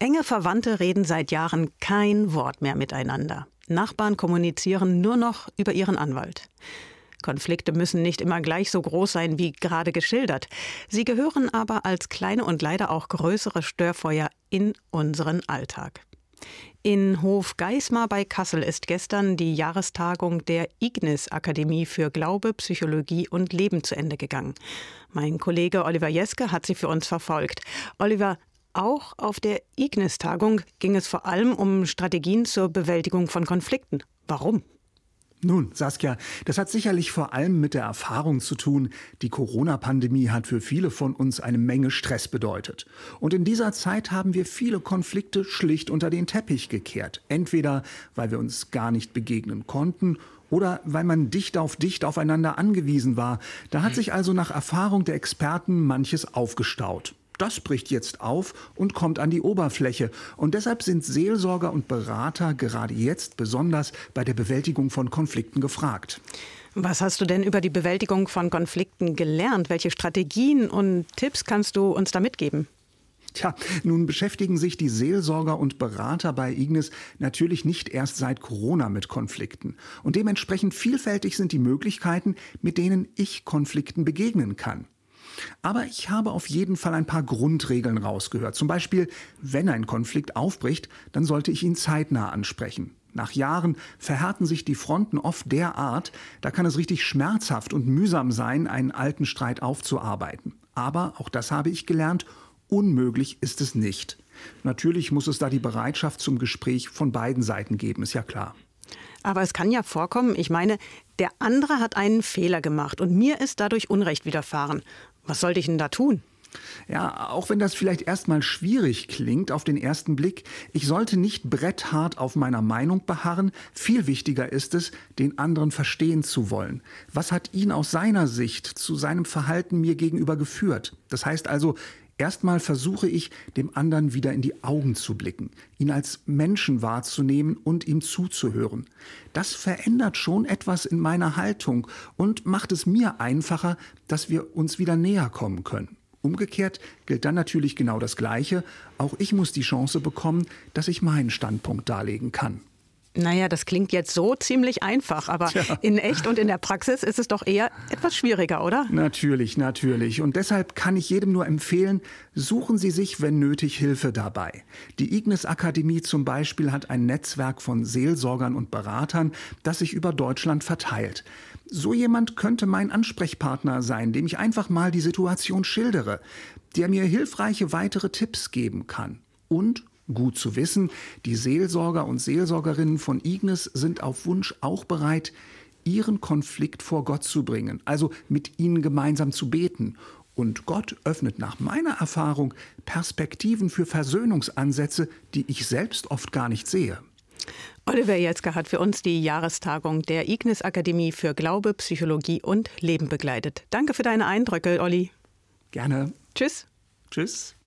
Enge Verwandte reden seit Jahren kein Wort mehr miteinander. Nachbarn kommunizieren nur noch über ihren Anwalt. Konflikte müssen nicht immer gleich so groß sein wie gerade geschildert. Sie gehören aber als kleine und leider auch größere Störfeuer in unseren Alltag. In Hof Geismar bei Kassel ist gestern die Jahrestagung der Ignis Akademie für Glaube, Psychologie und Leben zu Ende gegangen. Mein Kollege Oliver Jeske hat sie für uns verfolgt. Oliver, auch auf der Ignis-Tagung ging es vor allem um Strategien zur Bewältigung von Konflikten. Warum? Nun, Saskia, das hat sicherlich vor allem mit der Erfahrung zu tun, die Corona-Pandemie hat für viele von uns eine Menge Stress bedeutet. Und in dieser Zeit haben wir viele Konflikte schlicht unter den Teppich gekehrt. Entweder weil wir uns gar nicht begegnen konnten oder weil man dicht auf dicht aufeinander angewiesen war. Da hat sich also nach Erfahrung der Experten manches aufgestaut. Das bricht jetzt auf und kommt an die Oberfläche. Und deshalb sind Seelsorger und Berater gerade jetzt besonders bei der Bewältigung von Konflikten gefragt. Was hast du denn über die Bewältigung von Konflikten gelernt? Welche Strategien und Tipps kannst du uns da mitgeben? Tja, nun beschäftigen sich die Seelsorger und Berater bei Ignis natürlich nicht erst seit Corona mit Konflikten. Und dementsprechend vielfältig sind die Möglichkeiten, mit denen ich Konflikten begegnen kann. Aber ich habe auf jeden Fall ein paar Grundregeln rausgehört. Zum Beispiel, wenn ein Konflikt aufbricht, dann sollte ich ihn zeitnah ansprechen. Nach Jahren verhärten sich die Fronten oft derart, da kann es richtig schmerzhaft und mühsam sein, einen alten Streit aufzuarbeiten. Aber, auch das habe ich gelernt, unmöglich ist es nicht. Natürlich muss es da die Bereitschaft zum Gespräch von beiden Seiten geben, ist ja klar. Aber es kann ja vorkommen, ich meine, der andere hat einen Fehler gemacht und mir ist dadurch Unrecht widerfahren. Was sollte ich denn da tun? Ja, auch wenn das vielleicht erstmal schwierig klingt auf den ersten Blick, ich sollte nicht bretthart auf meiner Meinung beharren. Viel wichtiger ist es, den anderen verstehen zu wollen. Was hat ihn aus seiner Sicht zu seinem Verhalten mir gegenüber geführt? Das heißt also, Erstmal versuche ich, dem anderen wieder in die Augen zu blicken, ihn als Menschen wahrzunehmen und ihm zuzuhören. Das verändert schon etwas in meiner Haltung und macht es mir einfacher, dass wir uns wieder näher kommen können. Umgekehrt gilt dann natürlich genau das Gleiche. Auch ich muss die Chance bekommen, dass ich meinen Standpunkt darlegen kann. Naja, das klingt jetzt so ziemlich einfach, aber Tja. in echt und in der Praxis ist es doch eher etwas schwieriger, oder? Natürlich, natürlich. Und deshalb kann ich jedem nur empfehlen, suchen Sie sich, wenn nötig, Hilfe dabei. Die Ignis Akademie zum Beispiel hat ein Netzwerk von Seelsorgern und Beratern, das sich über Deutschland verteilt. So jemand könnte mein Ansprechpartner sein, dem ich einfach mal die Situation schildere, der mir hilfreiche weitere Tipps geben kann. Und Gut zu wissen, die Seelsorger und Seelsorgerinnen von Ignis sind auf Wunsch auch bereit, ihren Konflikt vor Gott zu bringen, also mit ihnen gemeinsam zu beten. Und Gott öffnet nach meiner Erfahrung Perspektiven für Versöhnungsansätze, die ich selbst oft gar nicht sehe. Oliver Jetzger hat für uns die Jahrestagung der Ignis Akademie für Glaube, Psychologie und Leben begleitet. Danke für deine Eindrücke, Olli. Gerne. Tschüss. Tschüss.